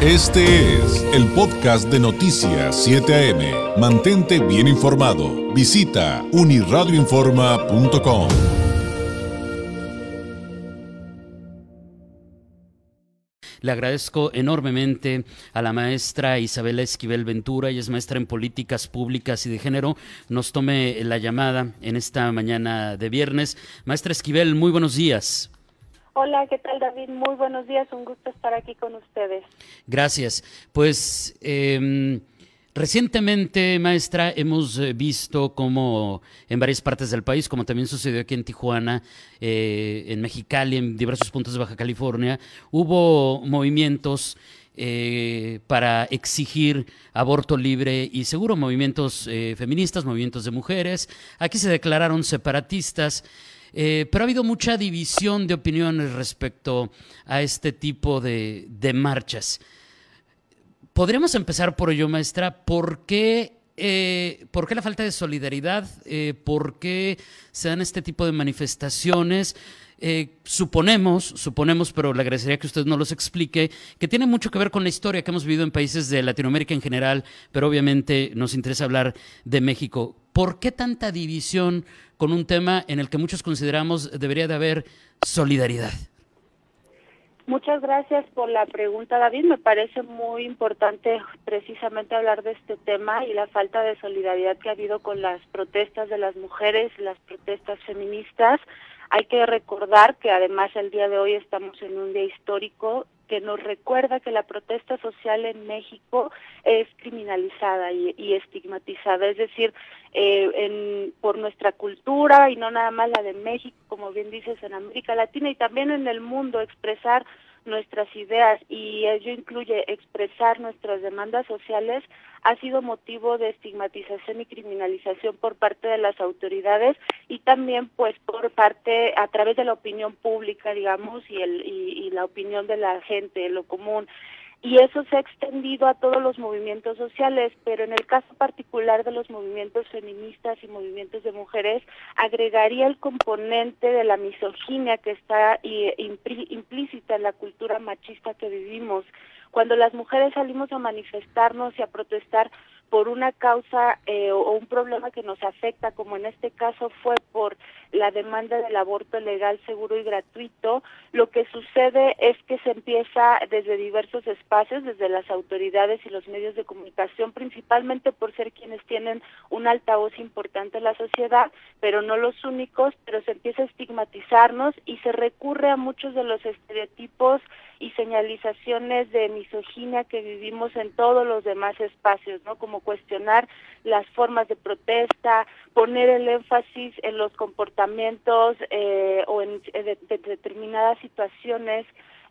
Este es el podcast de Noticias 7 AM. Mantente bien informado. Visita uniradioinforma.com. Le agradezco enormemente a la maestra Isabela Esquivel Ventura, ella es maestra en políticas públicas y de género, nos tome la llamada en esta mañana de viernes. Maestra Esquivel, muy buenos días. Hola, ¿qué tal David? Muy buenos días, un gusto estar aquí con ustedes. Gracias. Pues em, recientemente, maestra, hemos eh, visto cómo en varias partes del país, como también sucedió aquí en Tijuana, eh, en Mexicali, en diversos puntos de Baja California, hubo movimientos eh, para exigir aborto libre y seguro, movimientos feministas, movimientos de mujeres. Aquí se declararon separatistas. Eh, pero ha habido mucha división de opiniones respecto a este tipo de, marchas. Podríamos empezar por ello, maestra. ¿Por qué, eh, ¿por qué la falta de solidaridad? Eh, ¿Por qué se dan este tipo de manifestaciones? suponemos, suponemos, pero le agradecería que usted nos los explique, que tiene mucho que ver con la historia que hemos vivido en países de Latinoamérica en general, pero obviamente nos interesa hablar de México. ¿Por qué tanta división con un tema en el que muchos consideramos debería de haber solidaridad? Muchas gracias por la pregunta, David. Me parece muy importante precisamente hablar de este tema y la falta de solidaridad que ha habido con las protestas de las mujeres, las protestas feministas. Hay que recordar que además el día de hoy estamos en un día histórico que nos recuerda que la protesta social en México es criminalizada y, estigmatizada, es decir, eh, en, por nuestra cultura y no nada más la de México, como bien dices, en América Latina y también en el mundo, expresar nuestras ideas y ello incluye expresar nuestras demandas sociales ha sido motivo de estigmatización y criminalización por parte de las autoridades y también pues por parte a través de la opinión pública digamos y el y la opinión de la gente lo común y eso se ha extendido a todos los movimientos sociales, pero en el caso particular de los movimientos feministas y movimientos de mujeres, agregaría el componente de la misoginia que está implícita en la cultura machista que vivimos. Cuando las mujeres salimos a manifestarnos y a protestar por una causa eh, o un problema que nos afecta, como en este caso fue por la demanda del aborto legal, seguro y gratuito, lo que sucede es que se empieza desde diversos espacios, desde las autoridades y los medios de comunicación, principalmente por ser quienes tienen un altavoz importante en la sociedad, pero no los únicos, pero se empieza a estigmatizarnos y se recurre a muchos de los estereotipos y señalizaciones de misoginia que vivimos en todos los demás espacios, ¿no? Como cuestionar las formas de protesta, poner el énfasis en los comportamientos eh, o en determinadas situaciones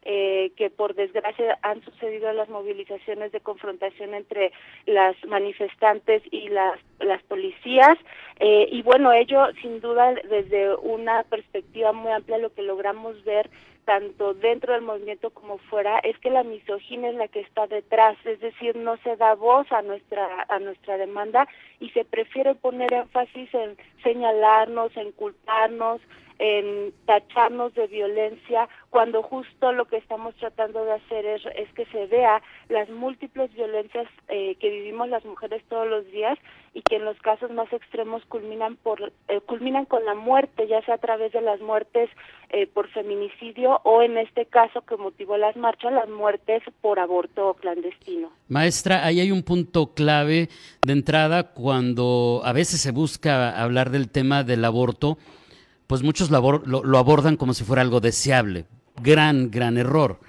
eh, que por desgracia han sucedido las movilizaciones de confrontación entre las manifestantes y las, las policías. Eh, y bueno, ello sin duda desde una perspectiva muy amplia lo que logramos ver tanto dentro del movimiento como fuera es que la misoginia es la que está detrás, es decir, no se da voz a nuestra a nuestra demanda y se prefiere poner énfasis en señalarnos, en culparnos, en tacharnos de violencia cuando justo lo que estamos tratando de hacer es, es que se vea las múltiples violencias eh, que vivimos las mujeres todos los días y que en los casos más extremos culminan por eh, culminan con la muerte ya sea a través de las muertes eh, por feminicidio o en este caso que motivó las marchas las muertes por aborto clandestino. Maestra ahí hay un punto clave de entrada cuando a veces se busca hablar del tema del aborto pues muchos lo, lo, abordan como si fuera algo deseable. Gran, gran error.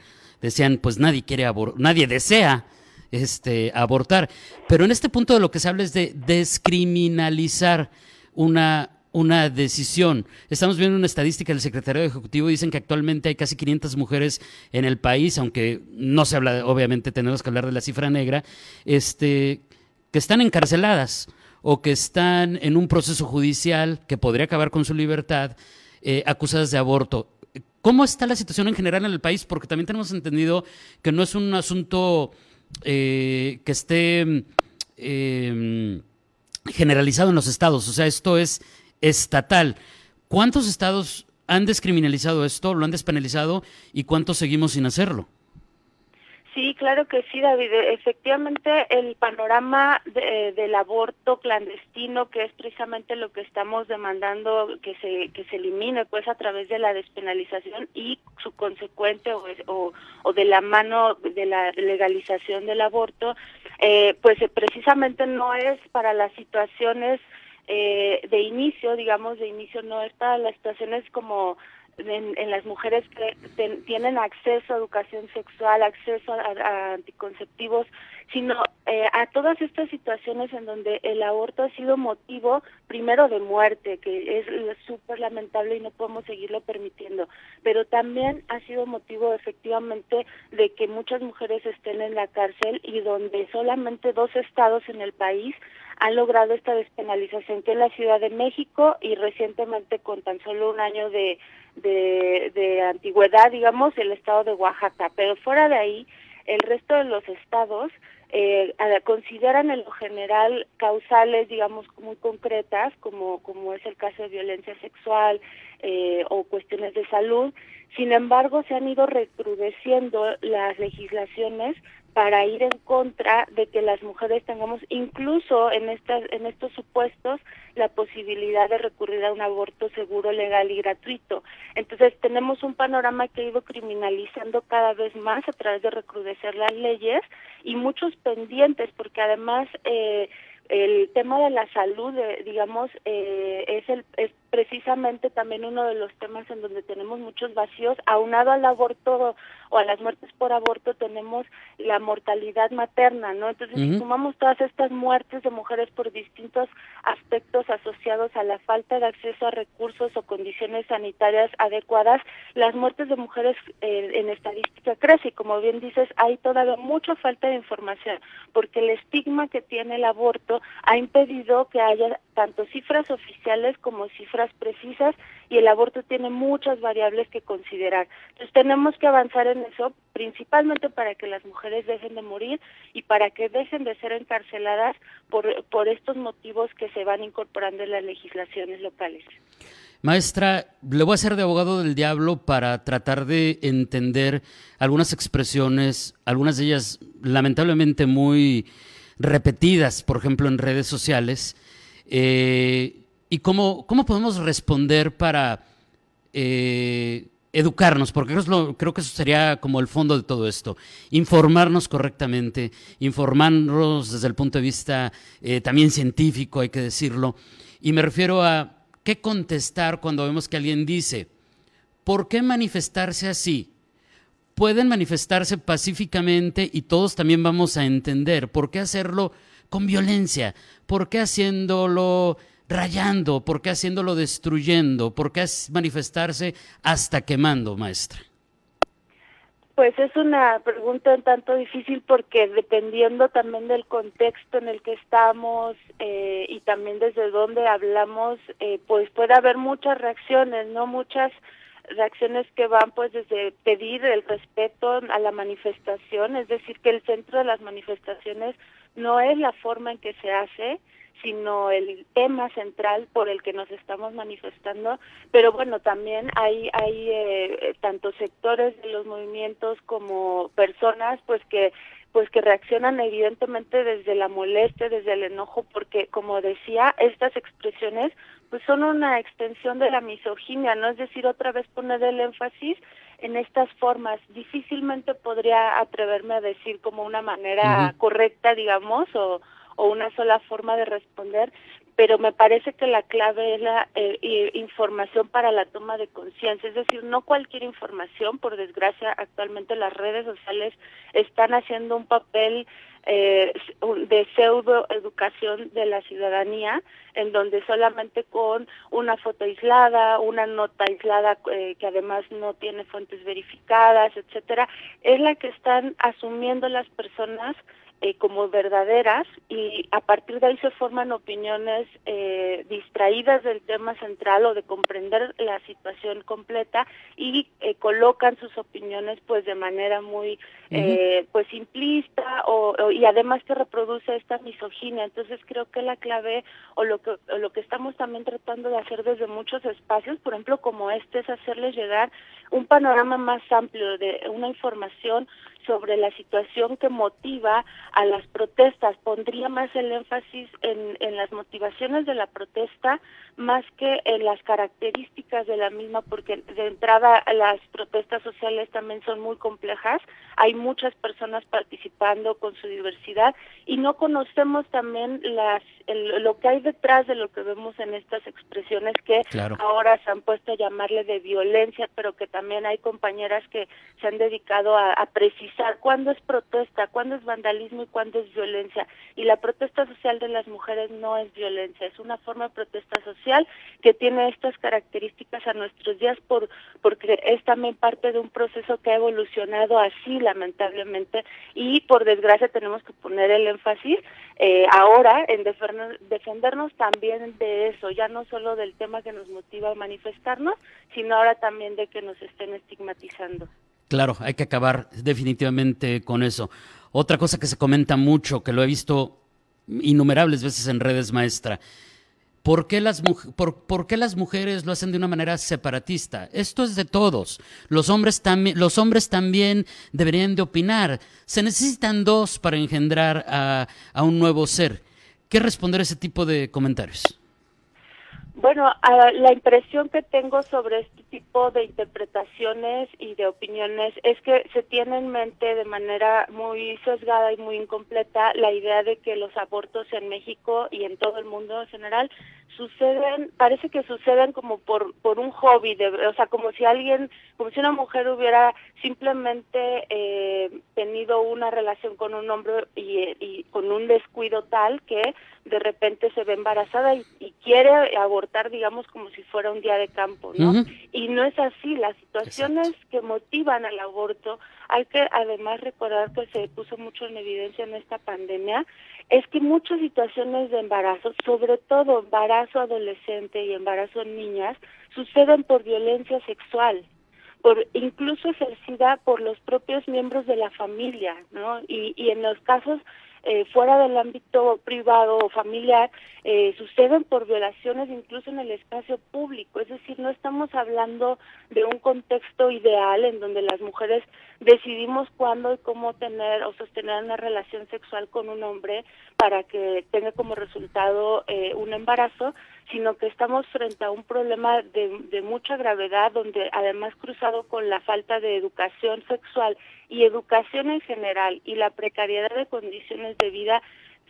Decían, pues nadie quiere abortar, nadie desea este, abortar. Pero en este punto de lo que se habla es de descriminalizar una, una decisión. Estamos viendo una estadística del secretario ejecutivo, dicen que actualmente hay casi 500 mujeres en el país, aunque no se habla, obviamente tenemos que hablar de la cifra negra, este, que están encarceladas o que están en un proceso judicial que podría acabar con su libertad, eh, acusadas de aborto. ¿Cómo está la situación en general en el país? Porque también tenemos entendido que no es un asunto eh, que esté em, generalizado en los estados, o sea, esto es estatal. ¿Cuántos estados han descriminalizado esto, lo han despenalizado y cuántos seguimos sin hacerlo? Sí, claro que sí, David. Efectivamente, el panorama del aborto clandestino, que es precisamente lo que estamos demandando que se que se elimine, pues a través de la despenalización y su consecuente o, o, de la mano de la legalización del aborto, eh, pues precisamente no es para las situaciones eh, de inicio, digamos, de inicio no es para las situaciones como en, las mujeres que tienen acceso a educación sexual, acceso a, anticonceptivos, sino eh, a todas estas situaciones en donde el aborto ha sido motivo primero de muerte, que es súper lamentable y no podemos seguirlo permitiendo, pero también ha sido motivo efectivamente de que muchas mujeres estén en la cárcel y donde solamente dos estados en el país han logrado esta despenalización, que es la Ciudad de México y recientemente con tan solo un año de de, antigüedad, digamos, el estado de Oaxaca, pero fuera de ahí, el resto de los estados eh, consideran en lo general causales, digamos, muy concretas, como, como es el caso de violencia sexual eh, o cuestiones de salud. Sin embargo, se han ido recrudeciendo las legislaciones para ir en contra de que las mujeres tengamos incluso en estas en estos supuestos la posibilidad de recurrir a un aborto seguro, legal y gratuito. Entonces tenemos un panorama que ha ido criminalizando cada vez más a través de recrudecer las leyes y muchos pendientes porque además eh, el tema de la salud, eh, digamos, eh, es, el, es precisamente también uno de los temas en donde tenemos muchos vacíos. Aunado al aborto o a las muertes por aborto, tenemos la mortalidad materna, ¿no? Entonces, si sumamos todas estas muertes de mujeres por distintos aspectos asociados a la falta de acceso a recursos o condiciones sanitarias adecuadas, las muertes de mujeres eh, en estadística crece. Y como bien dices, hay todavía mucha falta de información, porque el estigma que tiene el aborto ha impedido que haya tanto cifras oficiales como cifras precisas y el aborto tiene muchas variables que considerar. Entonces tenemos que avanzar en eso principalmente para que las mujeres dejen de morir y para que dejen de ser encarceladas por, por estos motivos que se van incorporando en las legislaciones locales. Maestra, le voy a hacer de abogado del diablo para tratar de entender algunas expresiones, algunas de ellas lamentablemente muy repetidas, por ejemplo, en redes sociales. Eh, ¿Y cómo, cómo podemos responder para eh, educarnos? Porque creo, que eso sería como el fondo de todo esto. Informarnos correctamente, informarnos desde el punto de vista eh, también científico, hay que decirlo. Y me refiero a qué contestar cuando vemos que alguien dice, ¿por qué manifestarse así? Pueden manifestarse pacíficamente y todos también vamos a entender por qué hacerlo con violencia, por qué haciéndolo rayando, por qué haciéndolo destruyendo, por qué manifestarse hasta quemando, maestra. Pues es una pregunta un tanto difícil porque dependiendo también del contexto en el que estamos eh, y también desde dónde hablamos, eh, pues puede haber muchas reacciones, no muchas reacciones que van pues desde pedir el respeto a la manifestación, es decir, que el centro de las manifestaciones no es la forma en que se hace, sino el tema central por el que nos estamos manifestando, pero bueno, también hay hay eh, tanto sectores de los movimientos como personas pues que pues que reaccionan evidentemente desde la molestia, desde el enojo, porque como decía, estas expresiones pues son una extensión de la misoginia, ¿no? Es decir, otra vez poner el énfasis en estas formas. Difícilmente podría atreverme a decir como una manera correcta, digamos, o, o una sola forma de responder, pero me parece que la clave es la eh, información para la toma de conciencia, es decir, no cualquier información, por desgracia, actualmente las redes sociales están haciendo un papel eh, de pseudo educación de la ciudadanía, en donde solamente con una foto aislada, una nota aislada eh, que además no tiene fuentes verificadas, etcétera, es la que están asumiendo las personas eh, como verdaderas y a partir de ahí se forman opiniones eh, distraídas del tema central o de comprender la situación completa y eh, colocan sus opiniones pues de manera muy pues simplista o, y además que reproduce esta misoginia. Entonces creo que la clave o lo que lo que estamos también tratando de hacer desde muchos espacios por ejemplo como este es hacerles llegar un panorama más amplio de una información sobre la situación que motiva a las protestas. Pondría más el énfasis en, en, las motivaciones de la protesta más que en las características de la misma, porque de entrada las protestas sociales también son muy complejas. Hay muchas personas participando con su diversidad y no conocemos también las lo que hay detrás de lo que vemos en estas expresiones que ahora se han puesto a llamarle de violencia, pero que también hay compañeras que se han dedicado a, a precisar cuándo es protesta, cuándo es vandalismo y cuándo es violencia. Y la protesta social de las mujeres no es violencia, es una forma de protesta social que tiene estas características a nuestros días por porque es también parte de un proceso que ha evolucionado así lamentablemente y por desgracia tenemos que poner el énfasis eh, ahora en defendernos también de eso, ya no solo del tema que nos motiva a manifestarnos, sino ahora también de que nos estén estigmatizando. Claro, hay que acabar definitivamente con eso. Otra cosa que se comenta mucho, que lo he visto innumerables veces en redes maestra, ¿Por qué, las, mujeres lo hacen de una manera separatista? Esto es de todos. Los hombres, los hombres también deberían de opinar. Se necesitan dos para engendrar a, a un nuevo ser. ¿Qué responder a ese tipo de comentarios? Bueno, la impresión que tengo sobre este tipo de interpretaciones y de opiniones es que se tiene en mente de manera muy sesgada y muy incompleta la idea de que los abortos en México y en todo el mundo en general suceden, parece que suceden como por por un hobby, de, o sea, como si alguien, como si una mujer hubiera simplemente eh, tenido una relación con un hombre y, y con un descuido tal que de repente se ve embarazada y, quiere abortar, digamos, como si fuera un día de campo, ¿no? Y no es así. Las situaciones que motivan al aborto, hay que además recordar que se puso mucho en evidencia en esta pandemia, es que muchas situaciones de embarazo, sobre todo embarazo adolescente y embarazo en niñas, suceden por violencia sexual por incluso ejercida por los propios miembros de la familia, ¿no? Y, y en los casos eh, fuera del ámbito privado o familiar eh, suceden por violaciones incluso en el espacio público. Es decir, no estamos hablando de un contexto ideal en donde las mujeres decidimos cuándo y cómo tener o sostener una relación sexual con un hombre para que tenga como resultado eh, un embarazo, sino que estamos frente a un problema de, de mucha gravedad donde además cruzado con la falta de educación sexual y educación en general y la precariedad de condiciones de vida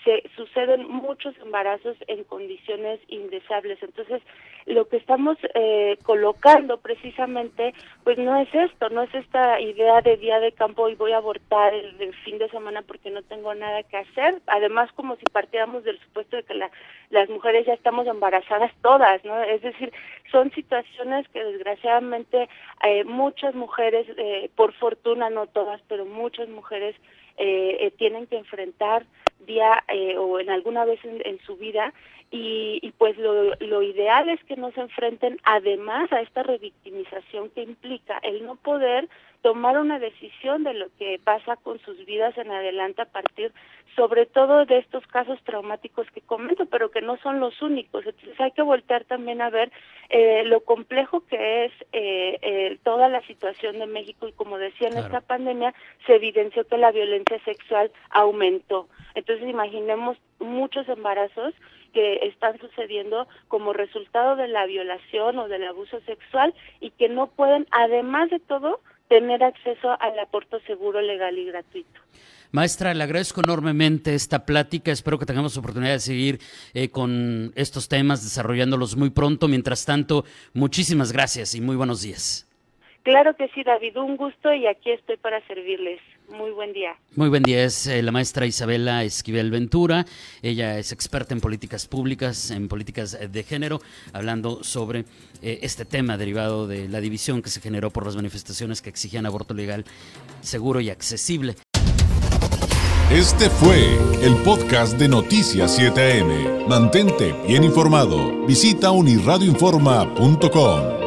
se suceden muchos embarazos en condiciones indeseables. Entonces, lo que estamos eh, colocando precisamente, pues no es esto, no es esta idea de día de campo y voy a abortar el, fin de semana porque no tengo nada que hacer. Además, como si partiéramos del supuesto de que las mujeres ya estamos embarazadas todas, ¿no? Es decir, son situaciones que desgraciadamente eh, muchas mujeres, eh, por fortuna no todas, pero muchas mujeres eh, tienen que enfrentar día o en alguna vez en su vida y, y pues lo, lo, ideal es que no se enfrenten además a esta revictimización que implica el no poder tomar una decisión de lo que pasa con sus vidas en adelante a partir sobre todo de estos casos traumáticos que comento, pero que no son los únicos. Entonces hay que voltear también a ver eh, lo complejo que es eh, eh, toda la situación de México y como decía en esta pandemia se evidenció que la violencia sexual aumentó. Entonces imaginemos muchos embarazos que están sucediendo como resultado de la violación o del abuso sexual y que no pueden, además de todo, tener acceso al aporto seguro, legal y gratuito. Maestra, le agradezco enormemente esta plática. Espero que tengamos oportunidad de seguir eh, con estos temas, desarrollándolos muy pronto. Mientras tanto, muchísimas gracias y muy buenos días. Claro que sí, David, un gusto y aquí estoy para servirles. Muy buen día. Muy buen día, es eh, la maestra Isabela Esquivel Ventura. Ella es experta en políticas públicas, en políticas eh, de género, hablando sobre eh, este tema derivado de la división que se generó por las manifestaciones que exigían aborto legal, seguro y accesible. Este fue el podcast de Noticias 7am. Mantente bien informado. Visita unirradioinforma.com.